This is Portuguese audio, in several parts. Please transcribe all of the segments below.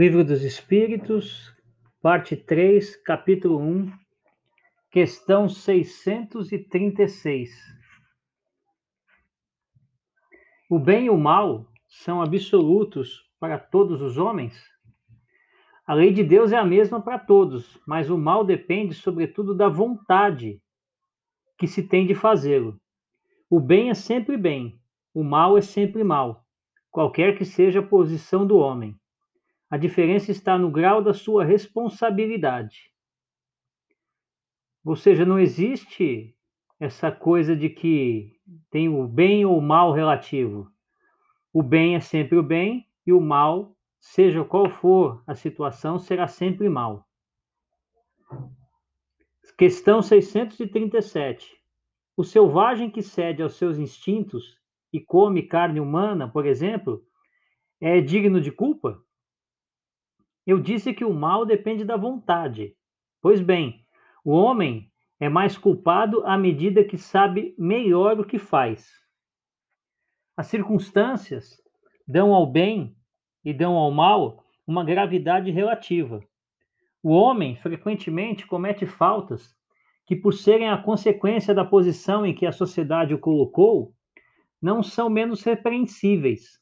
Livro dos Espíritos, parte 3, capítulo 1, questão 636. O bem e o mal são absolutos para todos os homens? A lei de Deus é a mesma para todos, mas o mal depende, sobretudo, da vontade que se tem de fazê-lo. O bem é sempre bem, o mal é sempre mal, qualquer que seja a posição do homem. A diferença está no grau da sua responsabilidade. Ou seja, não existe essa coisa de que tem o bem ou o mal relativo. O bem é sempre o bem e o mal, seja qual for a situação, será sempre mal. Questão 637. O selvagem que cede aos seus instintos e come carne humana, por exemplo, é digno de culpa? Eu disse que o mal depende da vontade. Pois bem, o homem é mais culpado à medida que sabe melhor o que faz. As circunstâncias dão ao bem e dão ao mal uma gravidade relativa. O homem frequentemente comete faltas que, por serem a consequência da posição em que a sociedade o colocou, não são menos repreensíveis,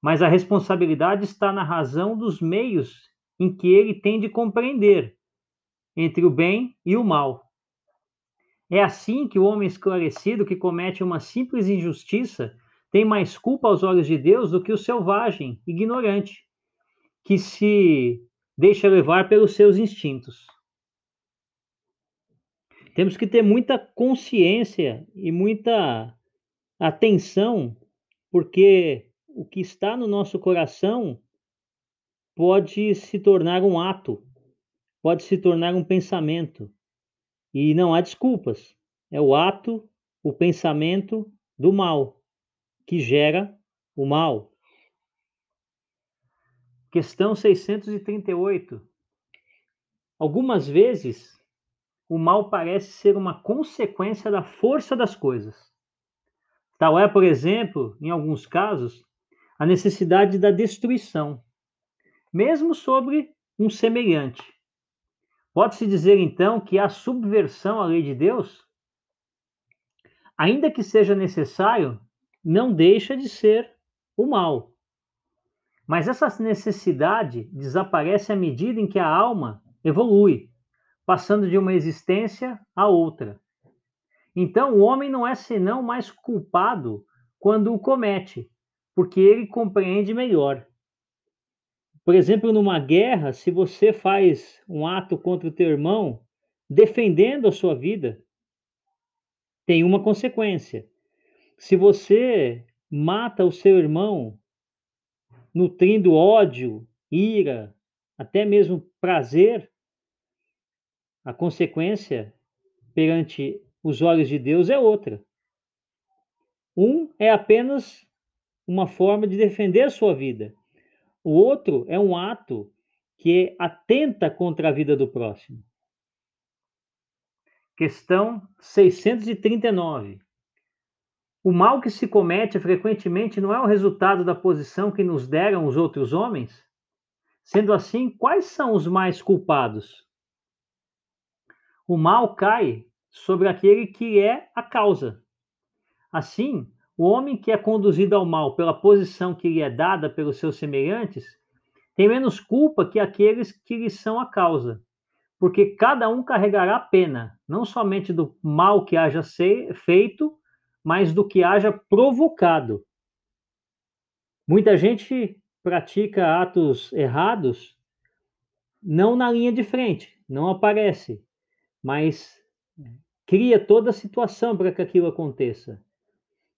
mas a responsabilidade está na razão dos meios em que ele tem de compreender entre o bem e o mal. É assim que o homem esclarecido que comete uma simples injustiça tem mais culpa aos olhos de Deus do que o selvagem, ignorante, que se deixa levar pelos seus instintos. Temos que ter muita consciência e muita atenção, porque o que está no nosso coração pode se tornar um ato, pode se tornar um pensamento. E não há desculpas. É o ato, o pensamento do mal que gera o mal. Questão 638. Algumas vezes o mal parece ser uma consequência da força das coisas. Tal é, por exemplo, em alguns casos, a necessidade da destruição mesmo sobre um semelhante. Pode-se dizer então que a subversão à lei de Deus, ainda que seja necessário, não deixa de ser o mal. Mas essa necessidade desaparece à medida em que a alma evolui, passando de uma existência a outra. Então, o homem não é senão mais culpado quando o comete, porque ele compreende melhor. Por exemplo, numa guerra, se você faz um ato contra o teu irmão, defendendo a sua vida, tem uma consequência. Se você mata o seu irmão, nutrindo ódio, ira, até mesmo prazer, a consequência perante os olhos de Deus é outra. Um é apenas uma forma de defender a sua vida. O outro é um ato que atenta contra a vida do próximo. Questão 639. O mal que se comete frequentemente não é o resultado da posição que nos deram os outros homens? Sendo assim, quais são os mais culpados? O mal cai sobre aquele que é a causa. Assim, o homem que é conduzido ao mal pela posição que lhe é dada pelos seus semelhantes tem menos culpa que aqueles que lhe são a causa, porque cada um carregará a pena, não somente do mal que haja feito, mas do que haja provocado. Muita gente pratica atos errados não na linha de frente, não aparece, mas cria toda a situação para que aquilo aconteça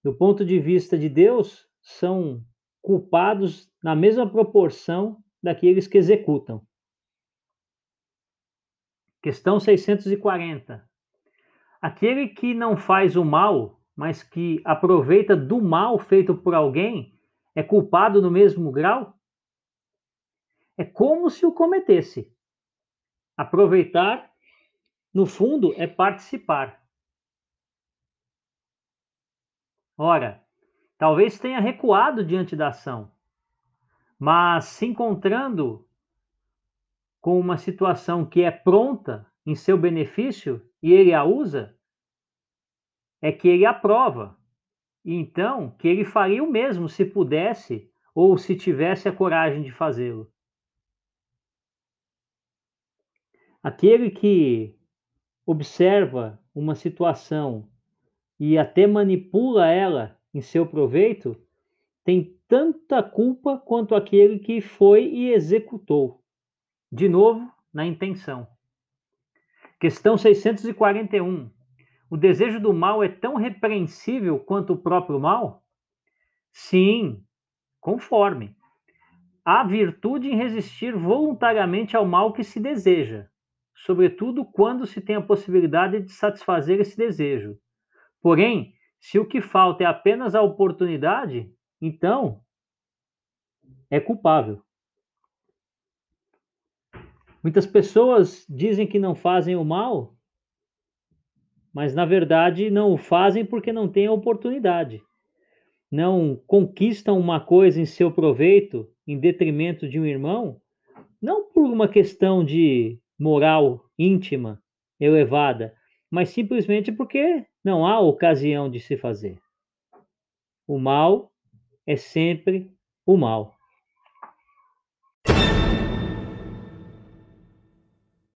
do ponto de vista de Deus, são culpados na mesma proporção daqueles que executam. Questão 640. Aquele que não faz o mal, mas que aproveita do mal feito por alguém, é culpado no mesmo grau? É como se o cometesse. Aproveitar, no fundo, é participar. Ora, talvez tenha recuado diante da ação, mas se encontrando com uma situação que é pronta em seu benefício e ele a usa, é que ele aprova. Então, que ele faria o mesmo se pudesse ou se tivesse a coragem de fazê-lo. Aquele que observa uma situação e até manipula ela em seu proveito, tem tanta culpa quanto aquele que foi e executou. De novo, na intenção. Questão 641. O desejo do mal é tão repreensível quanto o próprio mal? Sim, conforme. Há virtude em resistir voluntariamente ao mal que se deseja, sobretudo quando se tem a possibilidade de satisfazer esse desejo. Porém, se o que falta é apenas a oportunidade, então é culpável. Muitas pessoas dizem que não fazem o mal, mas na verdade não o fazem porque não têm a oportunidade. Não conquistam uma coisa em seu proveito em detrimento de um irmão, não por uma questão de moral íntima elevada, mas simplesmente porque não há ocasião de se fazer. O mal é sempre o mal.